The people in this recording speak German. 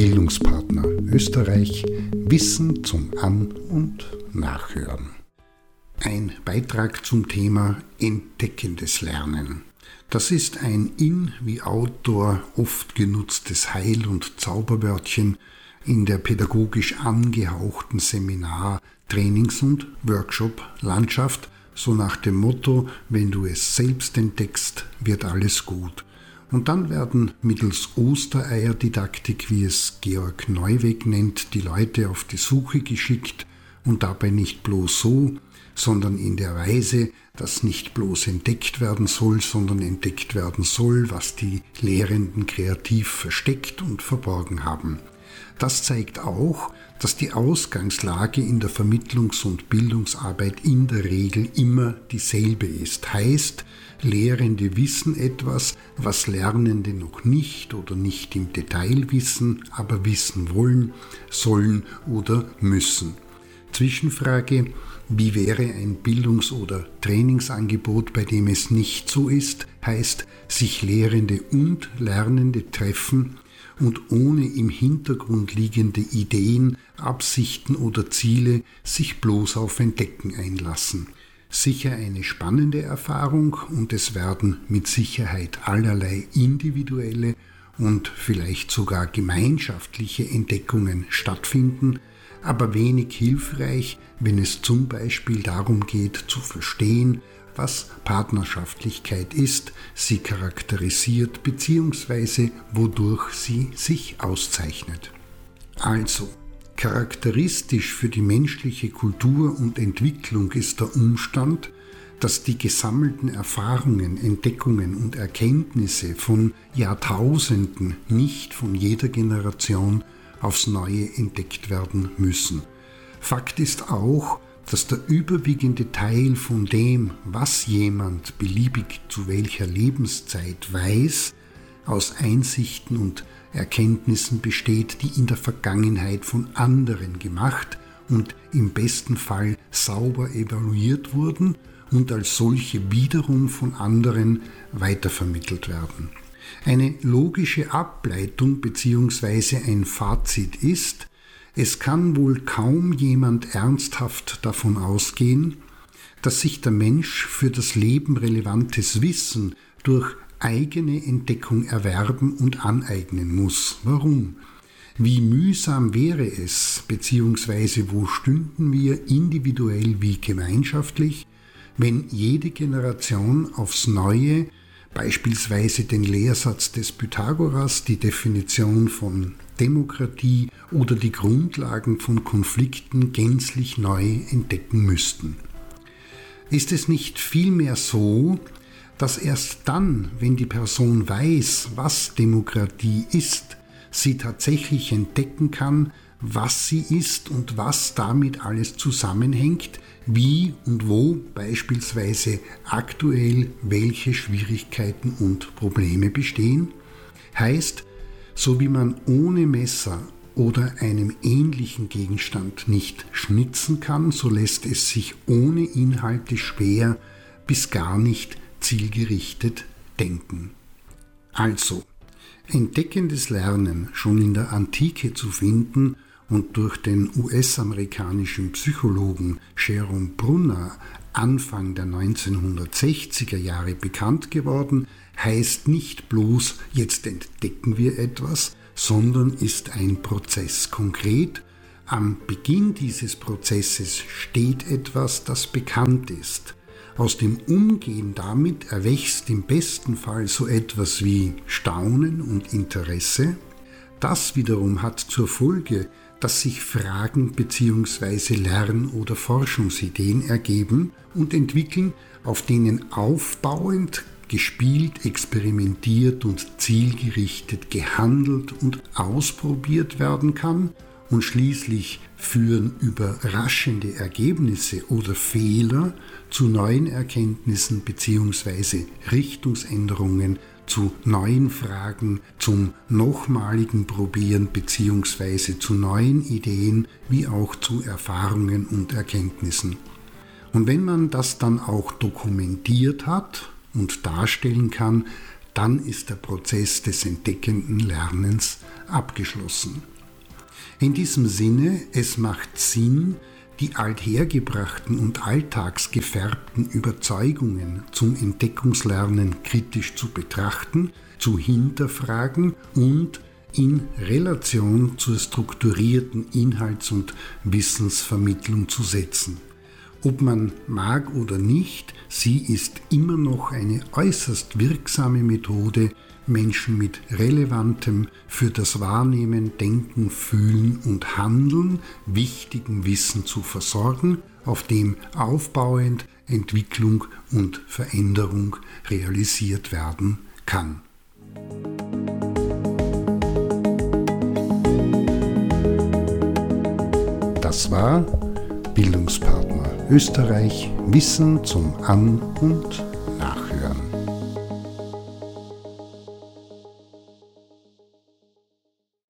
Bildungspartner Österreich Wissen zum An- und Nachhören. Ein Beitrag zum Thema Entdeckendes Lernen. Das ist ein in wie Outdoor oft genutztes Heil- und Zauberwörtchen in der pädagogisch angehauchten Seminar-, Trainings- und Workshop-Landschaft, so nach dem Motto, wenn du es selbst entdeckst, wird alles gut. Und dann werden mittels Ostereierdidaktik, wie es Georg Neuweg nennt, die Leute auf die Suche geschickt und dabei nicht bloß so, sondern in der Weise, dass nicht bloß entdeckt werden soll, sondern entdeckt werden soll, was die Lehrenden kreativ versteckt und verborgen haben. Das zeigt auch, dass die Ausgangslage in der Vermittlungs- und Bildungsarbeit in der Regel immer dieselbe ist. Heißt, Lehrende wissen etwas, was Lernende noch nicht oder nicht im Detail wissen, aber wissen wollen, sollen oder müssen. Zwischenfrage, wie wäre ein Bildungs- oder Trainingsangebot, bei dem es nicht so ist, heißt sich Lehrende und Lernende treffen und ohne im Hintergrund liegende Ideen, Absichten oder Ziele sich bloß auf Entdecken einlassen. Sicher eine spannende Erfahrung und es werden mit Sicherheit allerlei individuelle und vielleicht sogar gemeinschaftliche Entdeckungen stattfinden, aber wenig hilfreich, wenn es zum Beispiel darum geht zu verstehen, was Partnerschaftlichkeit ist, sie charakterisiert bzw. wodurch sie sich auszeichnet. Also, charakteristisch für die menschliche Kultur und Entwicklung ist der Umstand, dass die gesammelten Erfahrungen, Entdeckungen und Erkenntnisse von Jahrtausenden nicht von jeder Generation aufs Neue entdeckt werden müssen. Fakt ist auch, dass der überwiegende Teil von dem, was jemand beliebig zu welcher Lebenszeit weiß, aus Einsichten und Erkenntnissen besteht, die in der Vergangenheit von anderen gemacht und im besten Fall sauber evaluiert wurden und als solche wiederum von anderen weitervermittelt werden. Eine logische Ableitung bzw. ein Fazit ist, es kann wohl kaum jemand ernsthaft davon ausgehen, dass sich der Mensch für das Leben relevantes Wissen durch eigene Entdeckung erwerben und aneignen muss. Warum? Wie mühsam wäre es, beziehungsweise wo stünden wir individuell wie gemeinschaftlich, wenn jede Generation aufs Neue beispielsweise den Lehrsatz des Pythagoras, die Definition von Demokratie oder die Grundlagen von Konflikten gänzlich neu entdecken müssten. Ist es nicht vielmehr so, dass erst dann, wenn die Person weiß, was Demokratie ist, sie tatsächlich entdecken kann, was sie ist und was damit alles zusammenhängt, wie und wo beispielsweise aktuell welche Schwierigkeiten und Probleme bestehen? Heißt, so wie man ohne Messer oder einem ähnlichen Gegenstand nicht schnitzen kann, so lässt es sich ohne Inhalte schwer bis gar nicht zielgerichtet denken. Also, entdeckendes Lernen schon in der Antike zu finden und durch den US-amerikanischen Psychologen Jerome Brunner Anfang der 1960er Jahre bekannt geworden, heißt nicht bloß, jetzt entdecken wir etwas, sondern ist ein Prozess. Konkret, am Beginn dieses Prozesses steht etwas, das bekannt ist. Aus dem Umgehen damit erwächst im besten Fall so etwas wie Staunen und Interesse. Das wiederum hat zur Folge, dass sich Fragen bzw. Lern- oder Forschungsideen ergeben und entwickeln, auf denen aufbauend gespielt, experimentiert und zielgerichtet gehandelt und ausprobiert werden kann und schließlich führen überraschende Ergebnisse oder Fehler zu neuen Erkenntnissen bzw. Richtungsänderungen zu neuen Fragen, zum nochmaligen Probieren bzw. zu neuen Ideen wie auch zu Erfahrungen und Erkenntnissen. Und wenn man das dann auch dokumentiert hat und darstellen kann, dann ist der Prozess des entdeckenden Lernens abgeschlossen. In diesem Sinne, es macht Sinn, die althergebrachten und alltagsgefärbten Überzeugungen zum Entdeckungslernen kritisch zu betrachten, zu hinterfragen und in Relation zur strukturierten Inhalts- und Wissensvermittlung zu setzen. Ob man mag oder nicht, sie ist immer noch eine äußerst wirksame Methode, Menschen mit relevantem, für das Wahrnehmen, Denken, Fühlen und Handeln wichtigen Wissen zu versorgen, auf dem aufbauend Entwicklung und Veränderung realisiert werden kann. Das war Bildungspartner Österreich Wissen zum An- und